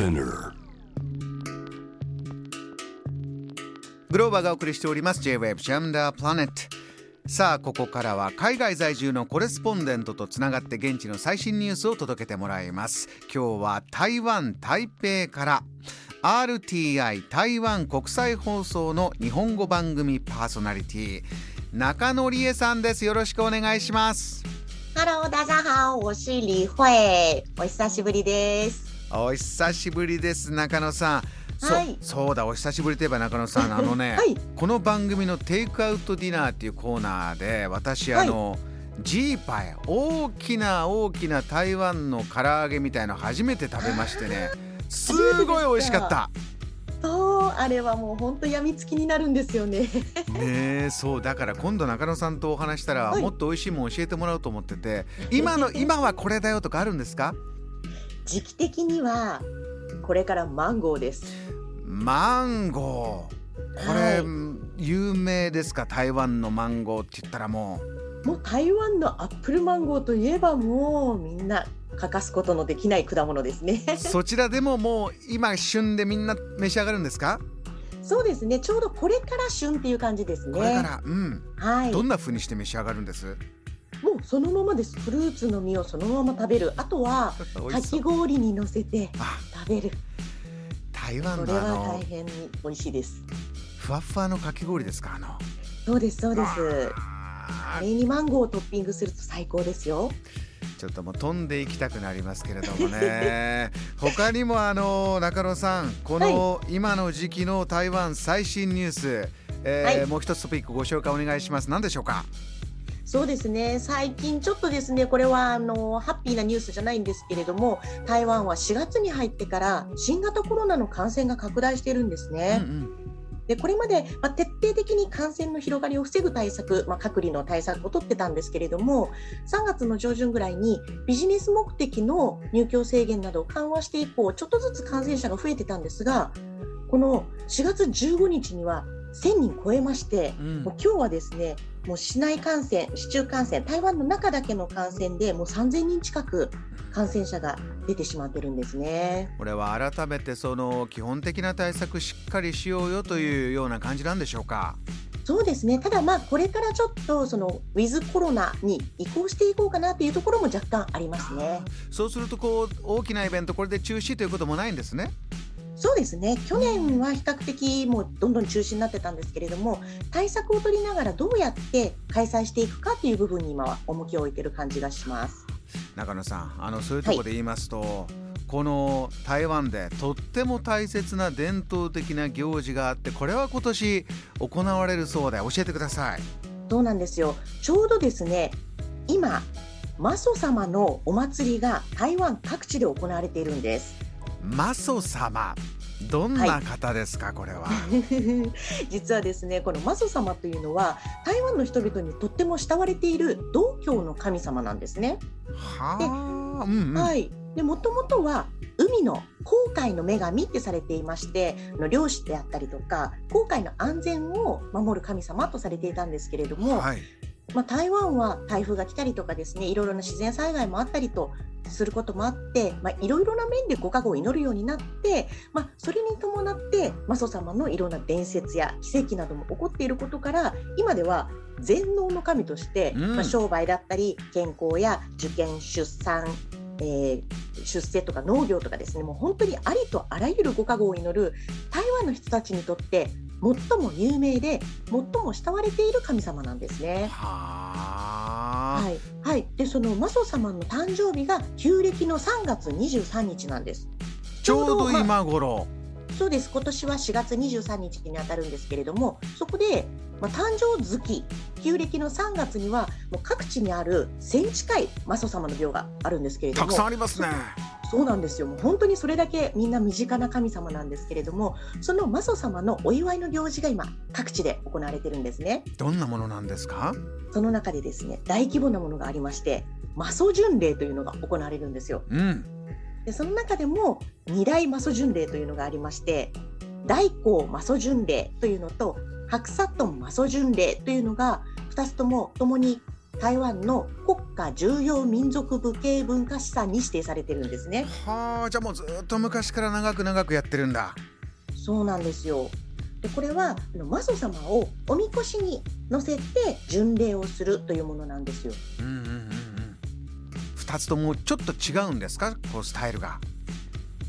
Spinner. グローバーがお送りしております。J-Wave Jam the Planet さあここからは海外在住のコレスポンデントとつながって現地の最新ニュースを届けてもらいます。今日は台湾台北から RTI 台湾国際放送の日本語番組パーソナリティ中野理恵さんです。よろしくお願いします。Hello，大家好，我是李慧，お久しぶりです。お久しぶりです中野さん。そはい。そうだお久しぶりといえば中野さん。あのね、はい。この番組のテイクアウトディナーっていうコーナーで私はい。あの、ジーパイ大きな大きな台湾の唐揚げみたいの初めて食べましてね。すごい美味しかった。そう、あれはもう本当やみつきになるんですよね。ねえそうだから今度中野さんとお話したら、はい。もっと美味しいもん教えてもらおうと思ってて今の今はこれだよとかあるんですか？時期的にはこれからマンゴーです。マンゴーこれ、はい有名ですか？台湾のマンゴーって言ったらもうもう台湾のアップルマンゴーといえばもうみんな欠かすことのできない果物ですね。そちらでももう今旬でみんな召し上がるんですか、そうですね。ちょうどこれから旬っていう感じですね。これからうんはい。もどんな風にして召し上がるんです？うそのままです。フルーツの実をそのまま食べる。あとは かき氷に乗せてあ食べる。台湾これは大変に美味しいです。ふわふわのかき氷ですかあのそうですそうです。あーカレーにマンゴーをトッピングすると最高ですよ。ちょっともう飛んでいきたくなりますけれどもね 他にもあの中野さんこの今の時期の台湾最新ニュース、えーはいもう一つトピックご紹介お願いします何でしょうか？そうですね。最近ちょっとですね、これはあのハッピーなニュースじゃないんですけれども、台湾は4月に入ってから新型コロナの感染が拡大しているんですね。うんうんでこれまで、まあ、徹底的に感染の広がりを防ぐ対策、まあ、隔離の対策を取ってたんですけれども3月の上旬ぐらいにビジネス目的の入居制限などを緩和して以降ちょっとずつ感染者が増えてたんですがこの4月15日には1000人超えましてうんもう今日はですねもう市内感染市中感染台湾の中だけの感染でもう3000人近く感染者が出てしまってるんですね。これは改めてその基本的な対策しっかりしようよというような感じなんでしょうか？そうですね。ただまあこれからちょっとそのウィズコロナに移行していこうかなというところも若干ありますね。そうするとこう大きなイベントこれで中止ということもないんですね？そうですね。去年は比較的もうどんどん中止になってたんですけれども、対策を取りながらどうやって開催していくかという部分に今は重きを置いてる感じがします。中野さんあのそういうところで言いますと、この台湾でとっても大切な伝統的な行事があってこれは今年行われるそうで教えてくださいそうなんですよ。ちょうどですね、今、マソ様のお祭りが台湾各地で行われているんです。マソ様。どんな方ですか、これは。実はですねこのマソ様というのは台湾の人々にとっても慕われている道教の神様なんですね。はあうんうん、はい、でもともとは海の航海の女神ってされていまして漁師であったりとか航海の安全を守る神様とされていたんですけれども、はいまあ、台湾は台風が来たりとかですねいろいろな自然災害もあったりとすることもあって、まあ、いろいろな面でご加護を祈るようになって、まあ、それに伴ってマソ様のいろんな伝説や奇跡なども起こっていることから今では全能の神として、うん。まあ、商売だったり健康や受験出産、えー出世とか農業とかですねもう本当にありとあらゆるご加護を祈る台湾の人たちにとって最も有名で最も慕われている神様なんですね。はい、はい、でそのマソ様の誕生日が旧暦の3月23日なんです。ちょうどまあ今頃、そうです。今年は4月23日にあたるんですけれどもそこで、まあ、誕生月旧暦の3月にはもう各地にある1000近いマソ様の廟があるんですけれども。たくさんありますねそうなんですよもう本当にそれだけみんな身近な神様なんですけれどもそのマソ様のお祝いの行事が今各地で行われてるんですね。どんなものなんですか？その中でですね大規模なものがありましてマソ巡礼というのが行われるんですよ。うんでその中でも二大マソ巡礼というのがありまして大光マソ巡礼というのと白砂トンマソ巡礼というのが2つとも共に台湾の国家重要民族無形文化資産に指定されてるんですね。はあじゃあもうずっと昔から長く長くやってるんだ。そうなんですよでこれはマ祖様をおみこしに乗せて巡礼をするというものなんですよ。うんうんうんうん。二つともちょっと違うんですか？こうスタイルが。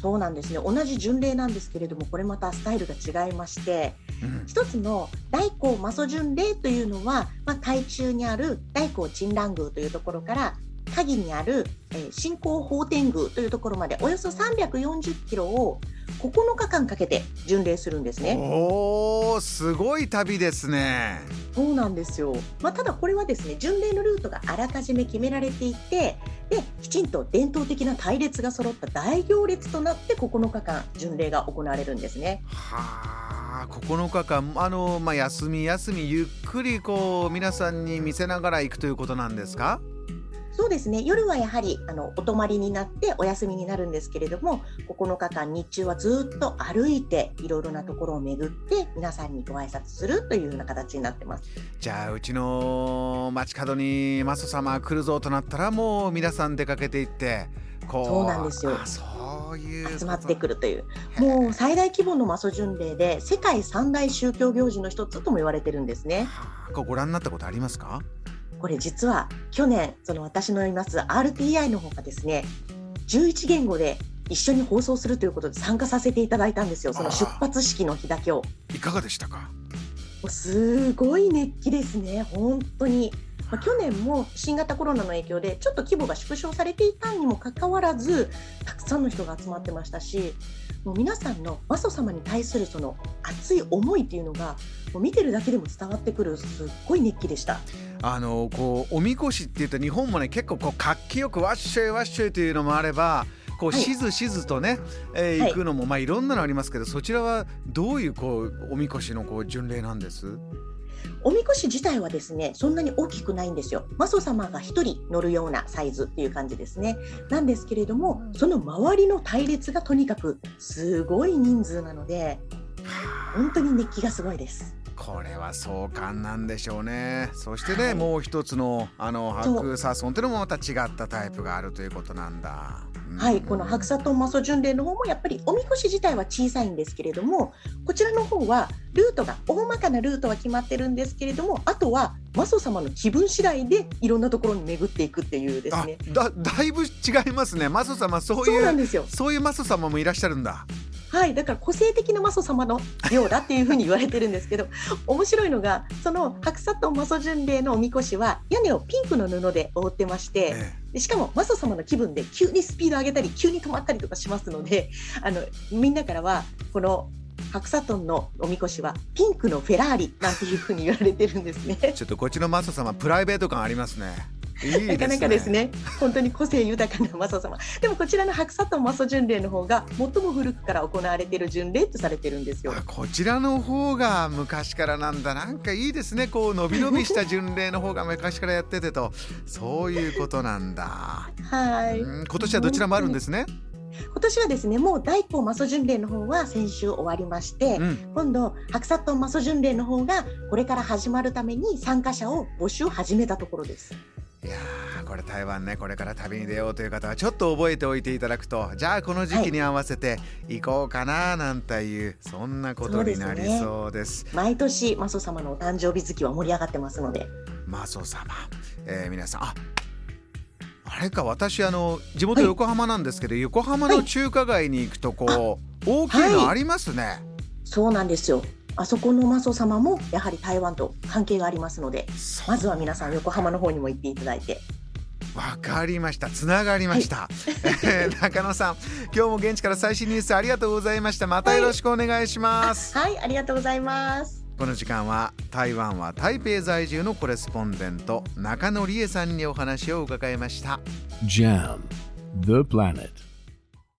そうなんですね同じ巡礼なんですけれどもこれまたスタイルが違いましてうん一つの大光マソ巡礼というのは、まあ、台中にある大光鎮蘭宮というところから鍵にある、えー新興法天宮というところまでおよそ340キロを9日間かけて巡礼するんですね。おおすごい旅ですね。そうなんですよ、まあ、ただこれはですね巡礼のルートがあらかじめ決められていてできちんと伝統的な隊列が揃った大行列となって9日間巡礼が行われるんですね。はあ9日間。あの、まあ、休み休みゆっくりこう皆さんに見せながら行くということなんですか？そうですね。夜はやはりあのお泊まりになってお休みになるんですけれども9日間日中はずっと歩いていろいろなところを巡って皆さんにご挨拶するというような形になってます。じゃあうちの街角にマソ様来るぞとなったらもう皆さん出かけていってそうなんですよ。あそういう集まってくるという。もう最大規模のマソ巡礼で世界三大宗教行事の一つとも言われてるんですね。はあこうご覧になったことありますか？これ実は去年その私のいます RTI の方がですね11言語で一緒に放送するということで参加させていただいたんですよ。その出発式の日だけを。いかがでしたか？すごい熱気ですね。本当に。まあ、去年も新型コロナの影響でちょっと規模が縮小されていたにもかかわらずたくさんの人が集まってましたしもう皆さんのマソ様に対するその熱い思いっていうのがもう見てるだけでも伝わってくるすっごい熱気でした。あのこうおみこしっていうと日本もね結構こう活気よくわっしょいわっしょいというのもあればこうはい。しずしずとね、えーはい。行くのもまあいろんなのありますけどそちらはどういうこうおみこしのこう巡礼なんです？おみこし自体はですねそんなに大きくないんですよ。マソ様が1人乗るようなサイズっていう感じですね。なんですけれどもその周りの隊列がとにかくすごい人数なので本当に熱気がすごいです。これは壮観なんでしょうねそしてね、はいもう一つのあの白サソンっていうのもまた違ったタイプがあるということなんだ。うん。はい、この白砂とマソ巡礼の方もやっぱりおみこし自体は小さいんですけれどもこちらの方はルートが大まかなルートは決まってるんですけれどもあとはマソ様の気分次第でいろんなところに巡っていくっていうですあねだだいぶ違いますね。マソ様そうそういうなんですよ。そういうマソ様もいらっしゃるんだ。はい、だから個性的なマソ様のようだっていうふうに言われてるんですけど 面白いのがその白砂とマソ巡礼のおみこしは屋根をピンクの布で覆ってましてえでしかもマソ様の気分で急にスピード上げたり急に止まったりとかしますのであのみんなからはこの白砂トンのおみこしはピンクのフェラーリなんていうふうに言われてるんですね。え ちょっとこっちのマソ様プライベート感ありますね。ね。なかなかですね。本当に個性豊かなマソ様。でもこちらの白砂トンマソ巡礼の方が最も古くから行われている巡礼とされてるんですよ。あこちらの方が昔からなんだ。なんかいいですね。こう伸び伸びした巡礼の方が昔からやっててと。そういうことなんだ、はい。うん。今年はどちらもあるんですね？今年はですねもう第一報マソ巡礼の方は先週終わりまして、うん。今度白砂トンマソ巡礼の方がこれから始まるために参加者を募集を始めたところです。これ台湾ねこれから旅に出ようという方はちょっと覚えておいていただくとじゃあこの時期に合わせて行こうかななんていうそんなことになりそうです。毎年マソ様のお誕生日月は盛り上がってますので、マソ様、えー皆さん。ああれか私あの地元はい。横浜なんですけど、横浜の中華街に行くとこう、大きいのありますね、そうなんですよ。あそこのマソ様もやはり台湾と関係がありますので、まずは皆さん横浜の方にも行っていただいて、わかりました。つながりました、えー 中野さん今日も現地から最新ニュースありがとうございました。またよろしくお願いします、はい、ありがとうございます。この時間は台湾は台北在住のコレスポンデント中野理恵さんにお話を伺いました。Jam, the planet.